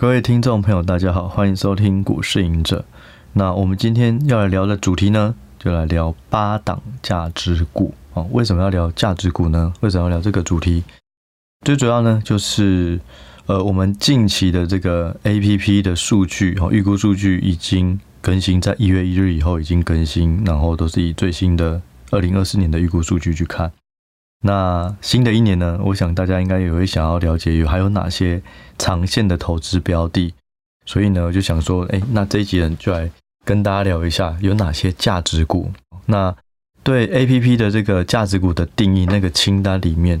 各位听众朋友，大家好，欢迎收听股市赢者。那我们今天要来聊的主题呢，就来聊八档价值股啊。为什么要聊价值股呢？为什么要聊这个主题？最主要呢，就是呃，我们近期的这个 APP 的数据哈，预估数据已经更新，在一月一日以后已经更新，然后都是以最新的二零二四年的预估数据去看。那新的一年呢，我想大家应该也会想要了解有还有哪些长线的投资标的，所以呢，我就想说，哎，那这一集人就来跟大家聊一下有哪些价值股。那对 APP 的这个价值股的定义，那个清单里面，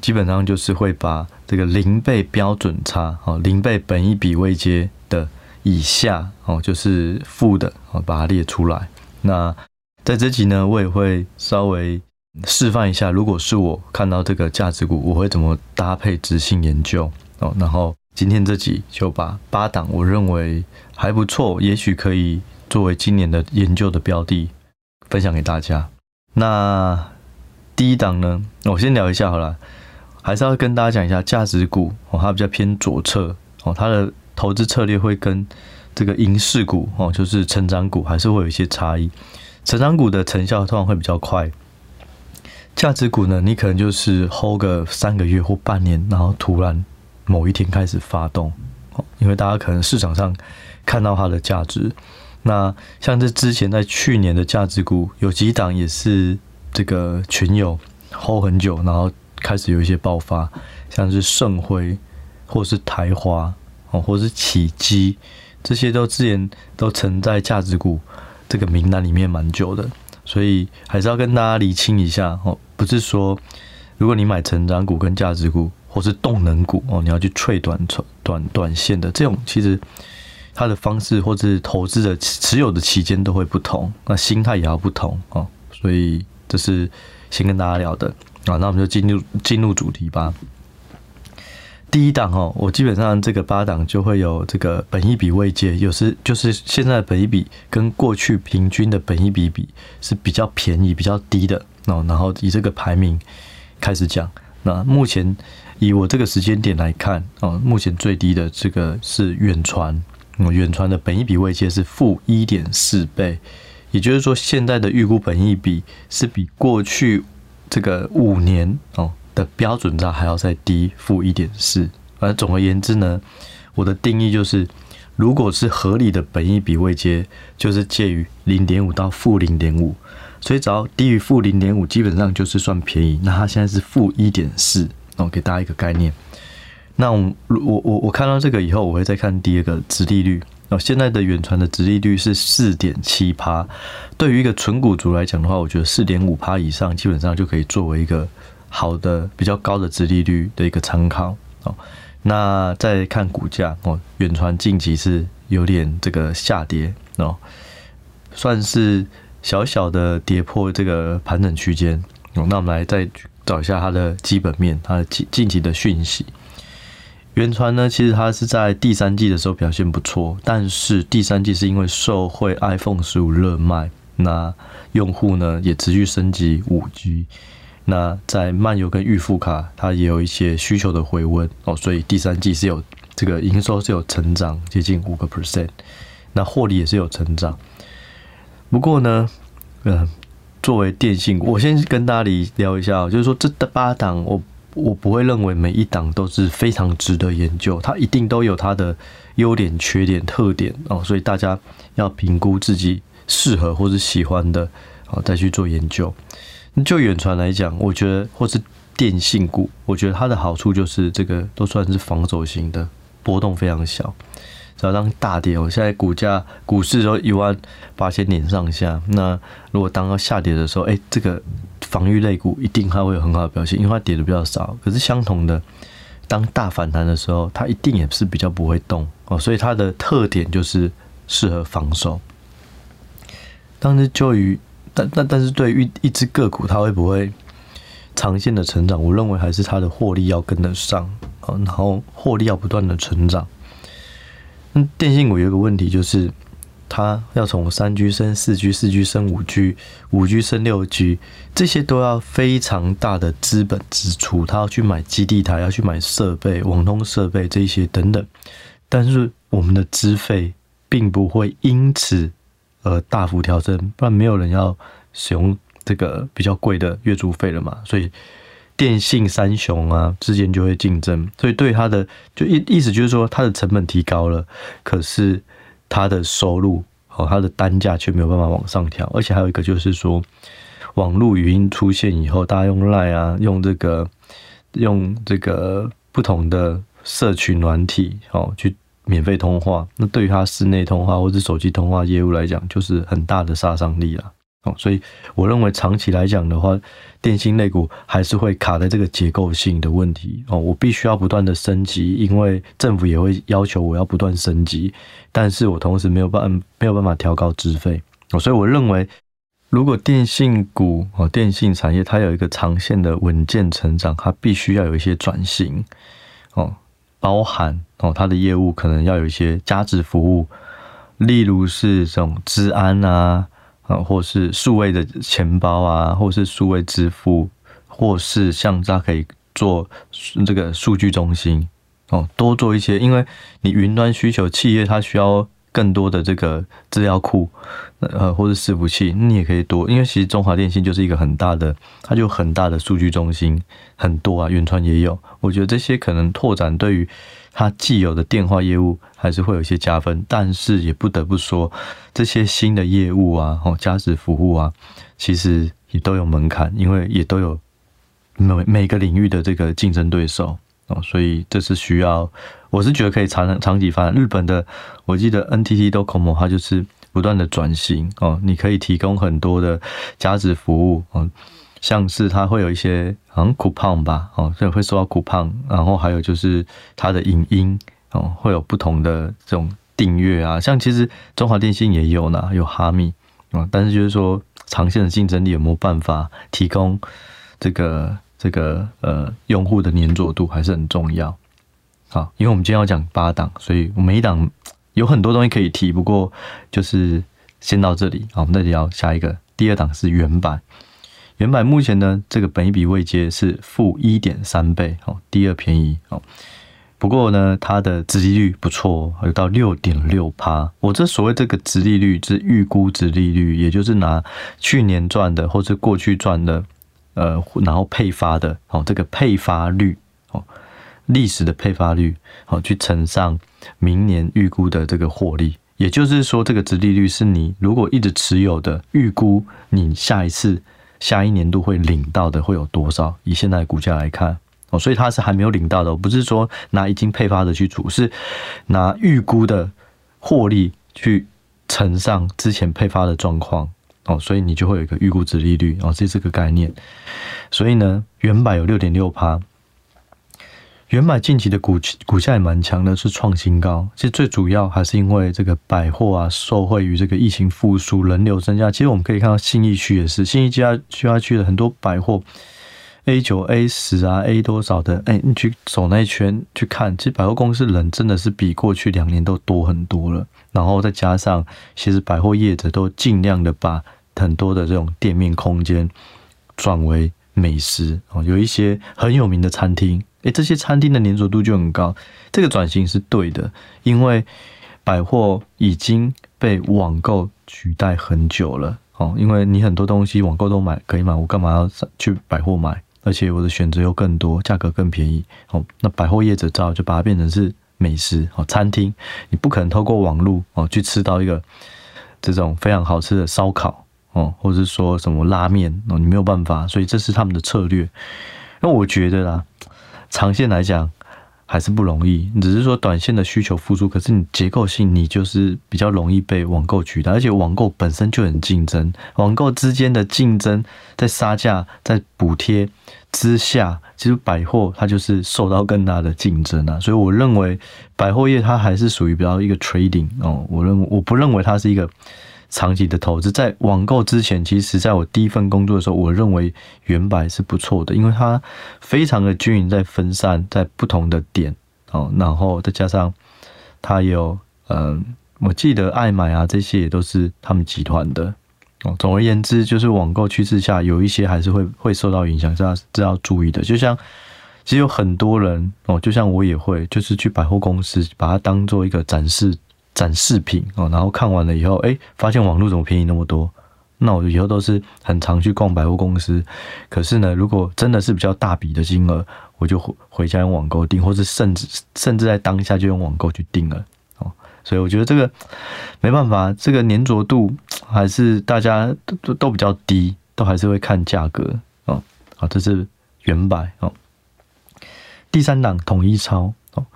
基本上就是会把这个零倍标准差，哦，零倍本一比未接的以下，哦，就是负的，哦，把它列出来。那在这集呢，我也会稍微。示范一下，如果是我看到这个价值股，我会怎么搭配执行研究哦。然后今天这集就把八档我认为还不错，也许可以作为今年的研究的标的分享给大家。那第一档呢，我先聊一下好了，还是要跟大家讲一下价值股哦，它比较偏左侧哦，它的投资策略会跟这个银势股哦，就是成长股还是会有一些差异。成长股的成效通常会比较快。价值股呢，你可能就是 hold 个三个月或半年，然后突然某一天开始发动，因为大家可能市场上看到它的价值。那像这之前在去年的价值股，有几档也是这个群友 hold 很久，然后开始有一些爆发，像是盛辉或是台华哦，或是启基，这些都之前都曾在价值股这个名单里面蛮久的。所以还是要跟大家厘清一下哦，不是说如果你买成长股跟价值股或是动能股哦，你要去脆短短短线的这种，其实它的方式或是投资的持有的期间都会不同，那心态也要不同哦。所以这是先跟大家聊的啊，那我们就进入进入主题吧。第一档哦，我基本上这个八档就会有这个本益比位阶，有时就是现在本益比跟过去平均的本益比比是比较便宜、比较低的哦。然后以这个排名开始讲，那目前以我这个时间点来看哦，目前最低的这个是远传，远传的本益比位阶是负一点四倍，也就是说现在的预估本益比是比过去这个五年哦。的标准差还要再低负一点四，反正总而言之呢，我的定义就是，如果是合理的本益比位阶，就是介于零点五到负零点五，所以只要低于负零点五，基本上就是算便宜。那它现在是负一点四，我给大家一个概念。那我我我我看到这个以后，我会再看第二个殖利率哦，现在的远传的殖利率是四点七趴，对于一个纯股族来讲的话，我觉得四点五趴以上，基本上就可以作为一个。好的，比较高的殖利率的一个参考哦。那再看股价哦，远传近期是有点这个下跌哦，算是小小的跌破这个盘整区间哦。那我们来再找一下它的基本面，它的近近期的讯息。远传呢，其实它是在第三季的时候表现不错，但是第三季是因为受惠 iPhone 十五热卖，那用户呢也持续升级五 G。那在漫游跟预付卡，它也有一些需求的回温哦，所以第三季是有这个营收是有成长，接近五个 percent，那获利也是有成长。不过呢，嗯，作为电信，我先跟大家聊一下，就是说这八档，我我不会认为每一档都是非常值得研究，它一定都有它的优点、缺点、特点哦，所以大家要评估自己适合或是喜欢的哦，再去做研究。就远传来讲，我觉得或是电信股，我觉得它的好处就是这个都算是防守型的，波动非常小。只要当大跌，我现在股价股市都一万八千点上下，那如果当要下跌的时候，哎，这个防御类股一定它会有很好的表现，因为它跌的比较少。可是相同的，当大反弹的时候，它一定也是比较不会动哦，所以它的特点就是适合防守。当时就于。但但但是对于一只个股，它会不会长线的成长？我认为还是它的获利要跟得上啊，然后获利要不断的成长。那电信股有一个问题就是，它要从三 G 升四 G，四 G 升五 G，五 G 升六 G，这些都要非常大的资本支出，它要去买基地台，要去买设备、网通设备这些等等。但是我们的资费并不会因此呃大幅调升，不然没有人要使用这个比较贵的月租费了嘛。所以电信三雄啊之间就会竞争，所以对它的就意意思就是说，它的成本提高了，可是它的收入和它的单价却没有办法往上调，而且还有一个就是说，网络语音出现以后，大家用 Line 啊，用这个用这个不同的。社群软体哦，去免费通话，那对于他室内通话或者手机通话业务来讲，就是很大的杀伤力了哦。所以我认为长期来讲的话，电信类股还是会卡在这个结构性的问题哦。我必须要不断的升级，因为政府也会要求我要不断升级，但是我同时没有办没有办法调高资费哦。所以我认为，如果电信股哦，电信产业它有一个长线的稳健成长，它必须要有一些转型哦。包含哦，它的业务可能要有一些加值服务，例如是这种治安啊，啊，或是数位的钱包啊，或是数位支付，或是像它可以做这个数据中心哦，多做一些，因为你云端需求，企业它需要。更多的这个资料库，呃，或者伺服器，你也可以多，因为其实中华电信就是一个很大的，它就很大的数据中心，很多啊，远传也有。我觉得这些可能拓展对于它既有的电话业务还是会有一些加分，但是也不得不说，这些新的业务啊，哦，加值服务啊，其实也都有门槛，因为也都有每每个领域的这个竞争对手。哦，所以这是需要，我是觉得可以长长期发展。日本的，我记得 NTT Docomo 它就是不断的转型哦，你可以提供很多的加值服务哦，像是它会有一些好像 coupon 吧，哦，所以会收到 coupon，然后还有就是它的影音哦，会有不同的这种订阅啊，像其实中华电信也有呢，有哈密啊，但是就是说长线的竞争力有没有办法提供这个？这个呃，用户的黏着度还是很重要。好，因为我们今天要讲八档，所以我每一档有很多东西可以提。不过就是先到这里，好，我们再聊下一个。第二档是原版，原版目前呢，这个本一笔未接是负一点三倍，好，第二便宜。好，不过呢，它的殖利率不错，有到六点六趴。我这所谓这个殖利率是预估值利率，也就是拿去年赚的或者过去赚的。呃，然后配发的哦，这个配发率哦，历史的配发率哦，去乘上明年预估的这个获利，也就是说，这个殖利率是你如果一直持有的预估，你下一次下一年度会领到的会有多少？以现在的股价来看哦，所以它是还没有领到的，不是说拿已经配发的去除，是拿预估的获利去乘上之前配发的状况。哦，所以你就会有一个预估值利率哦，这是个概念。所以呢，原百有六点六趴，原百近期的股股价也蛮强的，是创新高。其实最主要还是因为这个百货啊，受惠于这个疫情复苏，人流增加。其实我们可以看到信义区也是，信义家区啊区的很多百货，A 九、A 十啊，A 多少的，哎，你去走那一圈去看，其实百货公司人真的是比过去两年都多很多了。然后再加上，其实百货业者都尽量的把很多的这种店面空间转为美食哦，有一些很有名的餐厅，诶，这些餐厅的粘着度就很高。这个转型是对的，因为百货已经被网购取代很久了哦。因为你很多东西网购都买可以买，我干嘛要去百货买？而且我的选择又更多，价格更便宜哦。那百货业者只好就把它变成是。美食哦，餐厅你不可能透过网络哦去吃到一个这种非常好吃的烧烤哦，或者是说什么拉面哦，你没有办法，所以这是他们的策略。那我觉得啦，长线来讲。还是不容易，只是说短线的需求复苏，可是你结构性你就是比较容易被网购取代，而且网购本身就很竞争，网购之间的竞争在杀价、在补贴之下，其实百货它就是受到更大的竞争啊，所以我认为百货业它还是属于比较一个 trading 哦，我认我不认为它是一个。长期的投资，在网购之前，其实在我第一份工作的时候，我认为原百是不错的，因为它非常的均匀，在分散在不同的点哦，然后再加上它有嗯，我记得爱买啊这些也都是他们集团的哦。总而言之，就是网购趋势下有一些还是会会受到影响，这要这要注意的。就像其实有很多人哦，就像我也会，就是去百货公司把它当做一个展示展示品哦，然后看完了以后，哎，发现网络怎么便宜那么多？那我以后都是很常去逛百货公司。可是呢，如果真的是比较大笔的金额，我就回回家用网购订，或是甚至甚至在当下就用网购去订了哦。所以我觉得这个没办法，这个粘着度还是大家都都都比较低，都还是会看价格哦。好，这是原版哦。第三档统一超哦，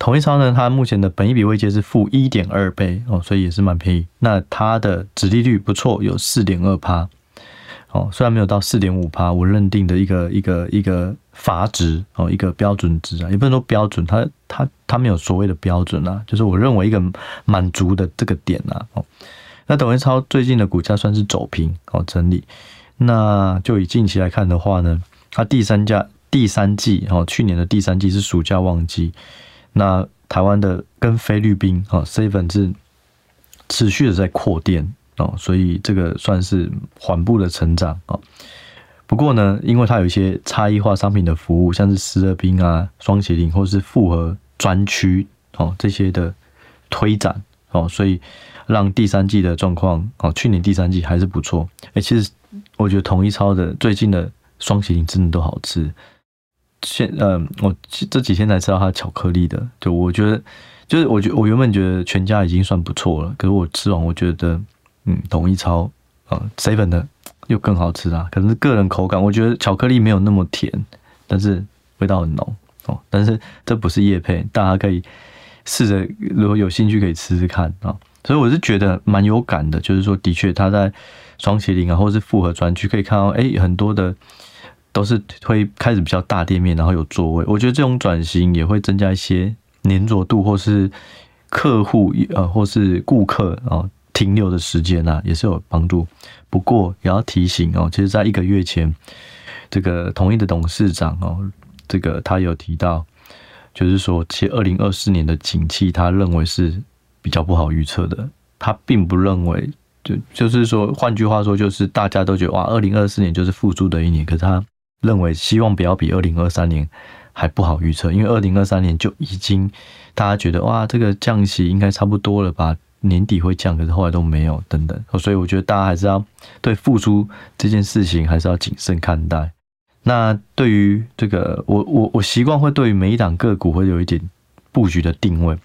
统一超呢，它目前的本益比位阶是负一点二倍哦，所以也是蛮便宜。那它的殖利率不错，有四点二趴哦，虽然没有到四点五趴，我认定的一个一个一个阀值哦，一个标准值啊，也不能说标准，它它它没有所谓的标准啊，就是我认为一个满足的这个点啊哦。那统一超最近的股价算是走平哦，整理。那就以近期来看的话呢，它第三家。第三季哦，去年的第三季是暑假旺季，那台湾的跟菲律宾哦，seven 是持续的在扩店哦，所以这个算是缓步的成长哦。不过呢，因为它有一些差异化商品的服务，像是思乐冰啊、双麒麟或是复合专区哦这些的推展哦，所以让第三季的状况哦，去年第三季还是不错。哎，其实我觉得统一超的最近的双麒麟真的都好吃。现呃，我这几天才知道它巧克力的，就我觉得，就是我觉我原本觉得全家已经算不错了，可是我吃完我觉得，嗯，统一超啊，seven 的又更好吃啊，可能是个人口感，我觉得巧克力没有那么甜，但是味道很浓哦。但是这不是叶配，大家可以试着，如果有兴趣可以吃吃看啊。所以我是觉得蛮有感的，就是说的确它在双麒麟啊，或是复合专区可以看到，哎，很多的。都是会开始比较大店面，然后有座位。我觉得这种转型也会增加一些粘着度，或是客户呃，或是顾客啊停留的时间啊，也是有帮助。不过也要提醒哦，其实在一个月前，这个统一的董事长哦，这个他有提到，就是说，其实二零二四年的景气，他认为是比较不好预测的。他并不认为，就就是说，换句话说，就是大家都觉得哇，二零二四年就是复苏的一年，可是他。认为希望不要比二零二三年还不好预测，因为二零二三年就已经大家觉得哇，这个降息应该差不多了吧，年底会降，可是后来都没有等等，所以我觉得大家还是要对复苏这件事情还是要谨慎看待。那对于这个，我我我习惯会对于每一档个股会有一点布局的定位。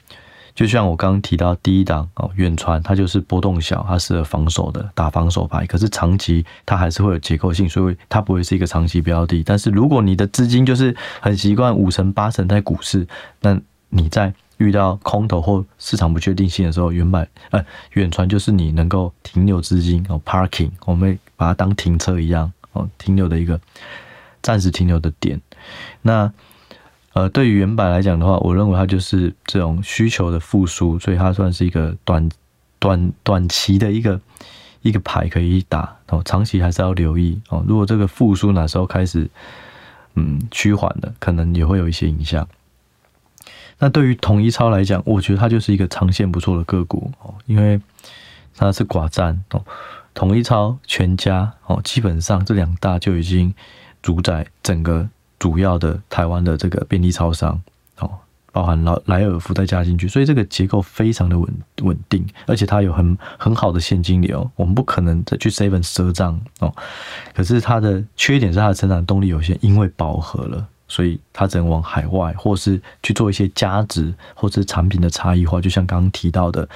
就像我刚刚提到第一档哦，远传它就是波动小，它适合防守的打防守牌，可是长期它还是会有结构性，所以它不会是一个长期标的。但是如果你的资金就是很习惯五成八成在股市，那你在遇到空头或市场不确定性的时候，远百呃远传就是你能够停留资金哦，parking，我们把它当停车一样哦，停留的一个暂时停留的点，那。呃，对于原版来讲的话，我认为它就是这种需求的复苏，所以它算是一个短短短期的一个一个牌可以打哦，长期还是要留意哦。如果这个复苏哪时候开始嗯趋缓的，可能也会有一些影响。那对于统一超来讲，我觉得它就是一个长线不错的个股哦，因为它是寡占哦，统一超、全家哦，基本上这两大就已经主宰整个。主要的台湾的这个便利超商哦，包含莱莱尔富再加进去，所以这个结构非常的稳稳定，而且它有很很好的现金流，我们不可能再去 seven 赊账哦。可是它的缺点是它的成长动力有限，因为饱和了，所以它只能往海外，或是去做一些加值，或是产品的差异化。就像刚刚提到的，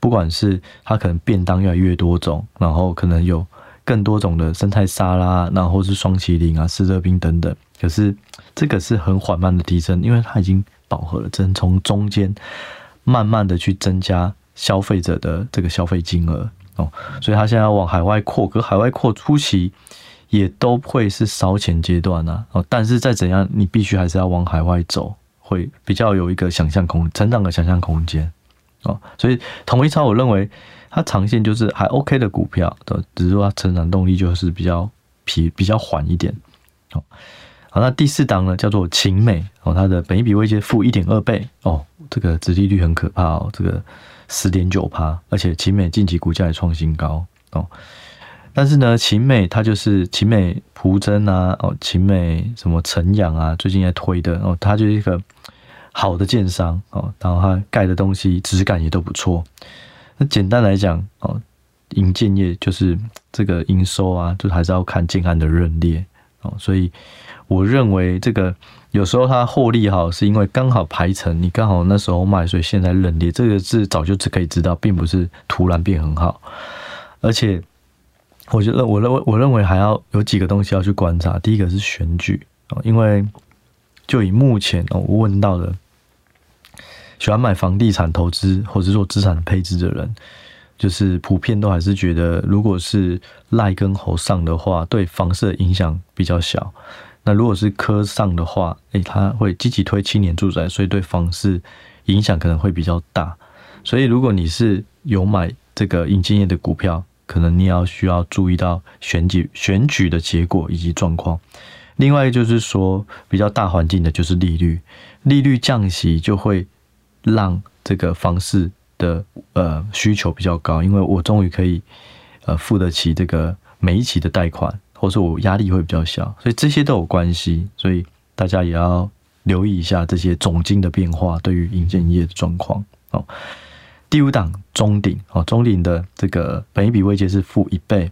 不管是它可能便当越来越多种，然后可能有更多种的生菜沙拉，然后是双麒麟啊、思乐冰等等。可是这个是很缓慢的提升，因为它已经饱和了，只能从中间慢慢的去增加消费者的这个消费金额哦，所以它现在要往海外扩，可海外扩初期也都会是烧钱阶段呐哦，但是再怎样，你必须还是要往海外走，会比较有一个想象空成长的想象空间哦，所以统一超我认为它长线就是还 OK 的股票，的只是说它成长动力就是比较疲比较缓一点哦。好，那第四档呢，叫做秦美哦，它的本益比位阶负一点二倍哦，这个殖利率很可怕哦，这个十点九趴，而且秦美近期股价也创新高哦。但是呢，秦美它就是秦美蒲珍啊，哦，秦美什么晨阳啊，最近在推的哦，它就是一个好的建商哦，然后它盖的东西质感也都不错。那简单来讲哦，营建业就是这个营收啊，就还是要看建案的认列哦，所以我认为这个有时候它获利好，是因为刚好排程，你刚好那时候卖，所以现在认跌，这个是早就只可以知道，并不是突然变很好，而且。我觉得，我认为，我认为还要有几个东西要去观察。第一个是选举啊，因为就以目前，我问到的喜欢买房地产投资或者做资产配置的人，就是普遍都还是觉得，如果是赖跟侯上的话，对房市的影响比较小。那如果是科上的话，诶，他会积极推青年住宅，所以对房市影响可能会比较大。所以如果你是有买这个营建业的股票，可能你要需要注意到选举选举的结果以及状况。另外就是说，比较大环境的就是利率，利率降息就会让这个房市的呃需求比较高，因为我终于可以呃付得起这个每一期的贷款，或者我压力会比较小，所以这些都有关系。所以大家也要留意一下这些总金的变化对于银建业的状况哦。第五档中鼎哦，中鼎的这个本益比位阶是负一倍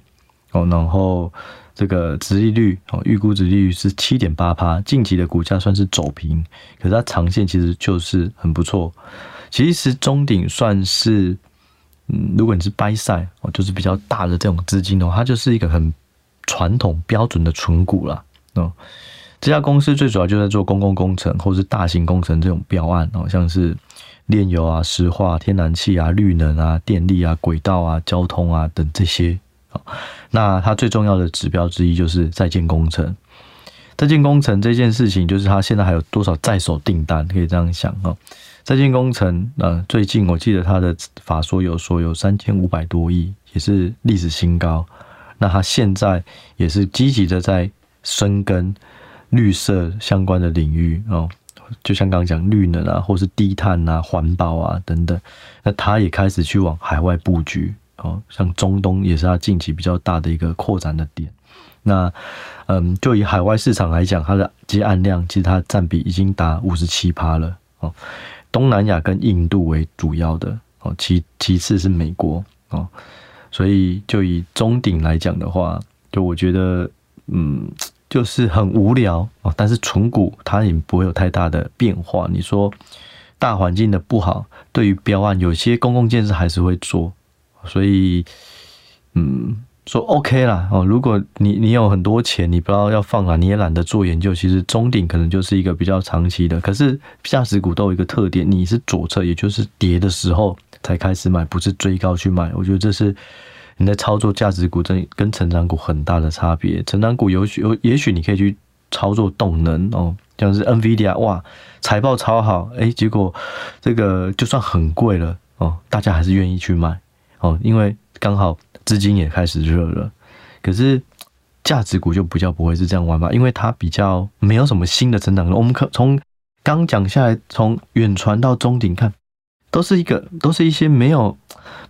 哦，然后这个殖利率哦，预估殖利率是七点八趴，近期的股价算是走平，可是它长线其实就是很不错。其实中鼎算是，嗯，如果你是 buy side 哦，就是比较大的这种资金的话，它就是一个很传统标准的存股啦。哦。这家公司最主要就在做公共工程或是大型工程这种标案哦，像是。炼油啊、石化、天然气啊、绿能啊、电力啊、轨道啊、交通啊等这些，那它最重要的指标之一就是在建工程。在建工程这件事情，就是它现在还有多少在手订单，可以这样想哦。在建工程，呃，最近我记得它的法说有说有三千五百多亿，也是历史新高。那它现在也是积极的在深耕绿色相关的领域哦。就像刚刚讲绿能啊，或是低碳啊、环保啊等等，那他也开始去往海外布局哦，像中东也是他近期比较大的一个扩展的点。那嗯，就以海外市场来讲，它的接案量其实它占比已经达五十七趴了哦。东南亚跟印度为主要的哦，其其次是美国哦。所以就以中鼎来讲的话，就我觉得嗯。就是很无聊哦，但是存股它也不会有太大的变化。你说大环境的不好，对于标案有些公共建设还是会做，所以嗯，说 OK 啦哦。如果你你有很多钱，你不知道要放哪，你也懒得做研究，其实中顶可能就是一个比较长期的。可是价值股都有一个特点，你是左侧，也就是跌的时候才开始买，不是追高去买。我觉得这是。你在操作价值股，真跟成长股很大的差别。成长股有许有，也许你可以去操作动能哦，像是 NVIDIA，哇，财报超好，哎，结果这个就算很贵了哦，大家还是愿意去买哦，因为刚好资金也开始热了。可是价值股就比较不会是这样玩吧，因为它比较没有什么新的成长。我们可从刚讲下来，从远传到中鼎看。都是一个，都是一些没有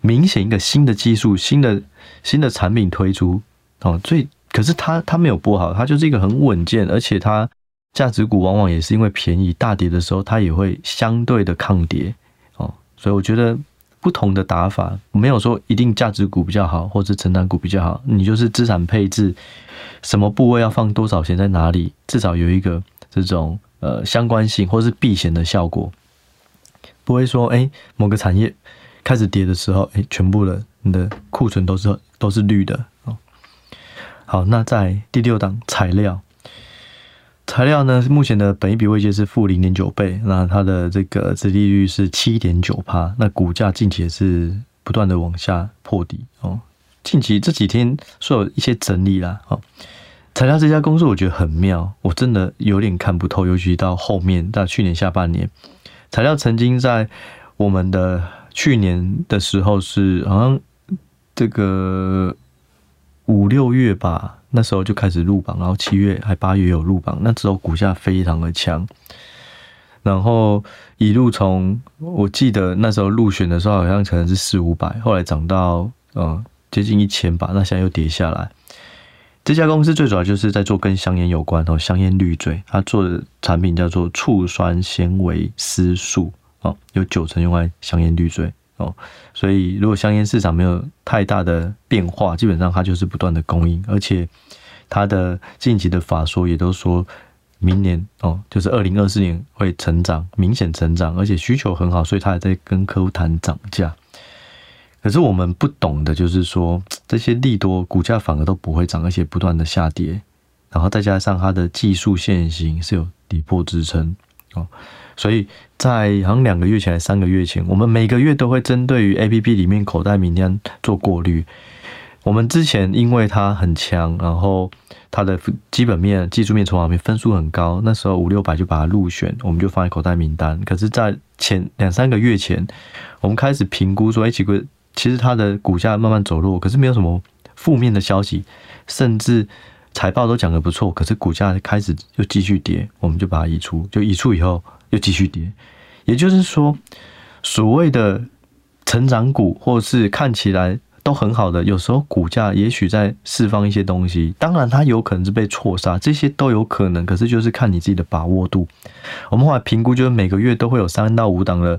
明显一个新的技术、新的新的产品推出哦，所以可是它它没有不好，它就是一个很稳健，而且它价值股往往也是因为便宜，大跌的时候它也会相对的抗跌哦，所以我觉得不同的打法没有说一定价值股比较好，或者成长股比较好，你就是资产配置，什么部位要放多少钱在哪里，至少有一个这种呃相关性或是避险的效果。不会说，哎，某个产业开始跌的时候，哎，全部的你的库存都是都是绿的哦。好，那在第六档材料，材料呢，目前的本益比位阶是负零点九倍，那它的这个殖利率是七点九趴，那股价近期也是不断的往下破底哦。近期这几天是有一些整理啦哦。材料这家公司我觉得很妙，我真的有点看不透，尤其到后面到去年下半年。材料曾经在我们的去年的时候是好像这个五六月吧，那时候就开始入榜，然后七月还八月有入榜，那时候股价非常的强，然后一路从我记得那时候入选的时候好像可能是四五百，后来涨到嗯接近一千吧，那现在又跌下来。这家公司最主要就是在做跟香烟有关哦，香烟滤嘴，它做的产品叫做醋酸纤维丝素哦，有九成用在香烟滤嘴哦，所以如果香烟市场没有太大的变化，基本上它就是不断的供应，而且它的近期的法说也都说。明年哦，就是二零二四年会成长，明显成长，而且需求很好，所以他还在跟客户谈涨价。可是我们不懂的就是说，这些利多股价反而都不会涨，而且不断的下跌，然后再加上它的技术线型是有底部支撑所以在好像两个月前、还三个月前，我们每个月都会针对于 APP 里面口袋名单做过滤。我们之前因为它很强，然后它的基本面、技术面、筹码面分数很高，那时候五六百就把它入选，我们就放在口袋名单。可是，在前两三个月前，我们开始评估说，哎，奇怪，其实它的股价慢慢走弱，可是没有什么负面的消息，甚至财报都讲得不错，可是股价开始又继续跌，我们就把它移出，就移出以后又继续跌。也就是说，所谓的成长股，或是看起来。都很好的，有时候股价也许在释放一些东西，当然它有可能是被错杀，这些都有可能。可是就是看你自己的把握度。我们后来评估，就是每个月都会有三到五档的，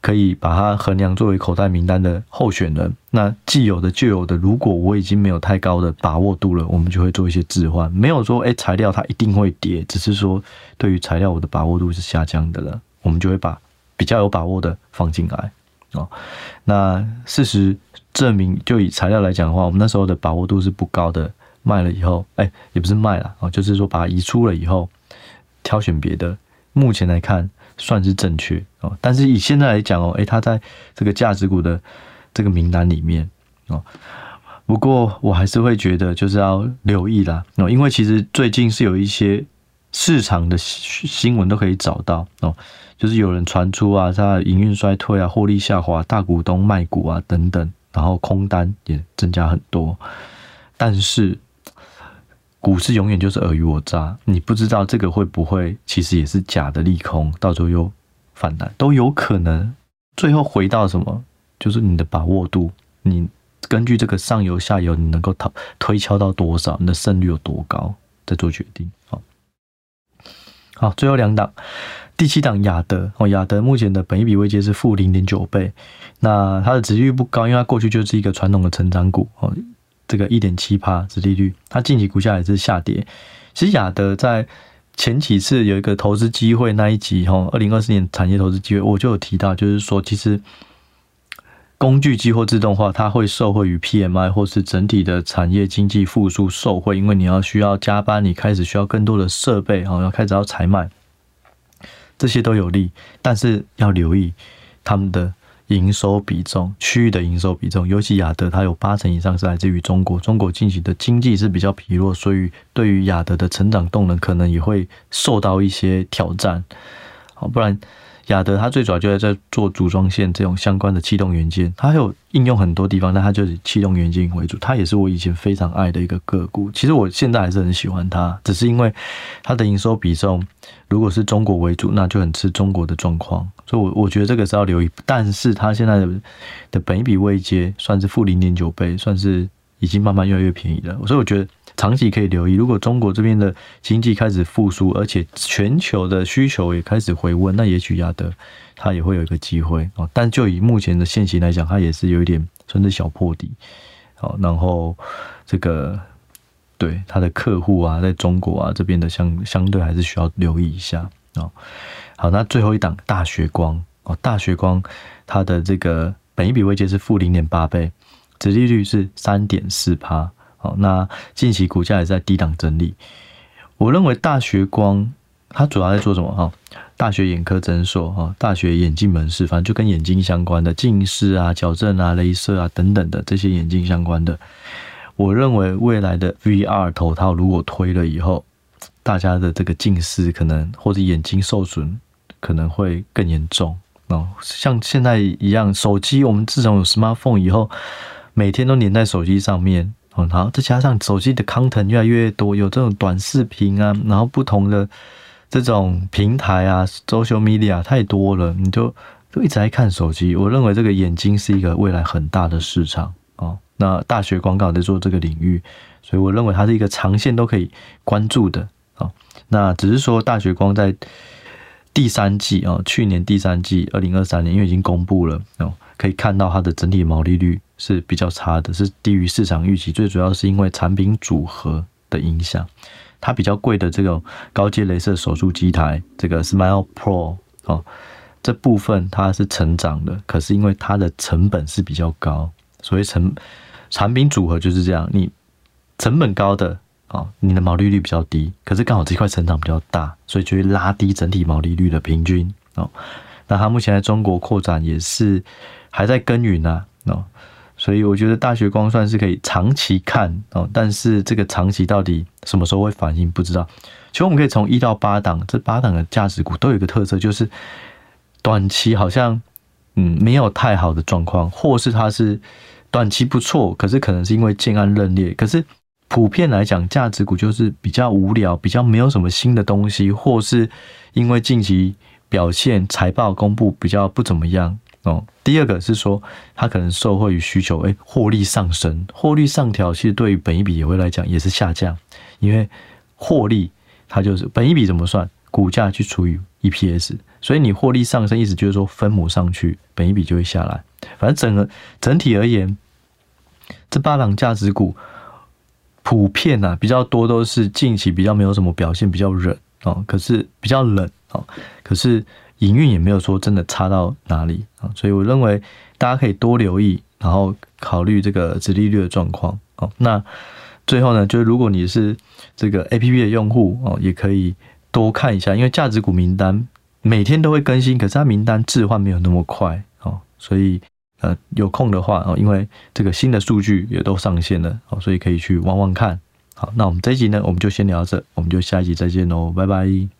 可以把它衡量作为口袋名单的候选人。那既有的旧有的，如果我已经没有太高的把握度了，我们就会做一些置换。没有说诶材料它一定会跌，只是说对于材料我的把握度是下降的了，我们就会把比较有把握的放进来。哦，那事实。证明，就以材料来讲的话，我们那时候的把握度是不高的。卖了以后，哎、也不是卖了哦，就是说把它移出了以后，挑选别的。目前来看算是正确哦，但是以现在来讲哦，哎，它在这个价值股的这个名单里面哦。不过我还是会觉得就是要留意啦哦，因为其实最近是有一些市场的新闻都可以找到哦，就是有人传出啊，它营运衰退啊，获利下滑，大股东卖股啊等等。然后空单也增加很多，但是股市永远就是尔虞我诈，你不知道这个会不会其实也是假的利空，到时候又反弹都有可能。最后回到什么？就是你的把握度，你根据这个上游下游，你能够推推敲到多少，你的胜率有多高，再做决定。好，好，最后两档。第七档亚德哦，亚德目前的本益比位阶是负零点九倍，那它的殖利率不高，因为它过去就是一个传统的成长股哦，这个一点七趴殖利率，它近期股价也是下跌。其实亚德在前几次有一个投资机会那一集哈，二零二四年产业投资机会，我就有提到，就是说其实工具机或自动化，它会受惠于 PMI 或是整体的产业经济复苏受惠，因为你要需要加班，你开始需要更多的设备哈，要开始要采买。这些都有利，但是要留意他们的营收比重，区域的营收比重，尤其亚德，它有八成以上是来自于中国。中国近期的经济是比较疲弱，所以对于亚德的成长动能可能也会受到一些挑战。好，不然。亚德它最主要就在做组装线这种相关的气动元件，它还有应用很多地方，但它就是气动元件为主。它也是我以前非常爱的一个个股，其实我现在还是很喜欢它，只是因为它的营收比重如果是中国为主，那就很吃中国的状况，所以我我觉得这个是要留意。但是它现在的的本一比位阶算是负零点九倍，算是已经慢慢越来越便宜了，所以我觉得。长期可以留意，如果中国这边的经济开始复苏，而且全球的需求也开始回温，那也许亚德它也会有一个机会哦。但就以目前的现形来讲，它也是有一点算是小破底。好，然后这个对它的客户啊，在中国啊这边的相相对还是需要留意一下哦。好，那最后一档大学光哦，大学光它的这个本一比位阶是负零点八倍，殖利率是三点四趴。好，那近期股价也在低档整理。我认为大学光它主要在做什么？哈，大学眼科诊所，哈，大学眼镜门市，反正就跟眼睛相关的近视啊、矫正啊、镭射啊等等的这些眼镜相关的。我认为未来的 VR 头套如果推了以后，大家的这个近视可能或者眼睛受损可能会更严重哦。像现在一样，手机我们自从有 smartphone 以后，每天都黏在手机上面。好，再加上手机的 content 越来越多，有这种短视频啊，然后不同的这种平台啊，social media 太多了，你就就一直在看手机。我认为这个眼睛是一个未来很大的市场哦，那大学广告在做这个领域，所以我认为它是一个长线都可以关注的啊。那只是说大学光在第三季啊，去年第三季二零二三年，因为已经公布了哦，可以看到它的整体毛利率是比较差的，是低于市场预期。最主要是因为产品组合的影响，它比较贵的这种高阶镭射手术机台，这个 Smile Pro 哦，这部分它是成长的，可是因为它的成本是比较高，所以成产品组合就是这样，你成本高的啊，你的毛利率比较低，可是刚好这块成长比较大，所以就会拉低整体毛利率的平均哦。那它目前在中国扩展也是还在耕耘啊，哦，所以我觉得大学光算是可以长期看哦，但是这个长期到底什么时候会反应不知道。其实我们可以从一到八档这八档的价值股都有一个特色，就是短期好像嗯没有太好的状况，或是它是。短期不错，可是可能是因为建安认列。可是普遍来讲，价值股就是比较无聊，比较没有什么新的东西，或是因为近期表现财报公布比较不怎么样哦。第二个是说，它可能受惠于需求，哎，获利上升，获利上调，其实对于本一比也会来讲也是下降，因为获利它就是本一比怎么算，股价去除以 EPS，所以你获利上升，意思就是说分母上去，本一比就会下来。反正整个整体而言，这八档价值股普遍啊比较多都是近期比较没有什么表现，比较冷啊，可是比较冷啊，可是营运也没有说真的差到哪里啊，所以我认为大家可以多留意，然后考虑这个殖利率的状况哦。那最后呢，就是如果你是这个 APP 的用户哦，也可以多看一下，因为价值股名单每天都会更新，可是它名单置换没有那么快哦，所以。呃，有空的话哦，因为这个新的数据也都上线了哦，所以可以去望望看。好，那我们这一集呢，我们就先聊到这，我们就下一集再见喽，拜拜。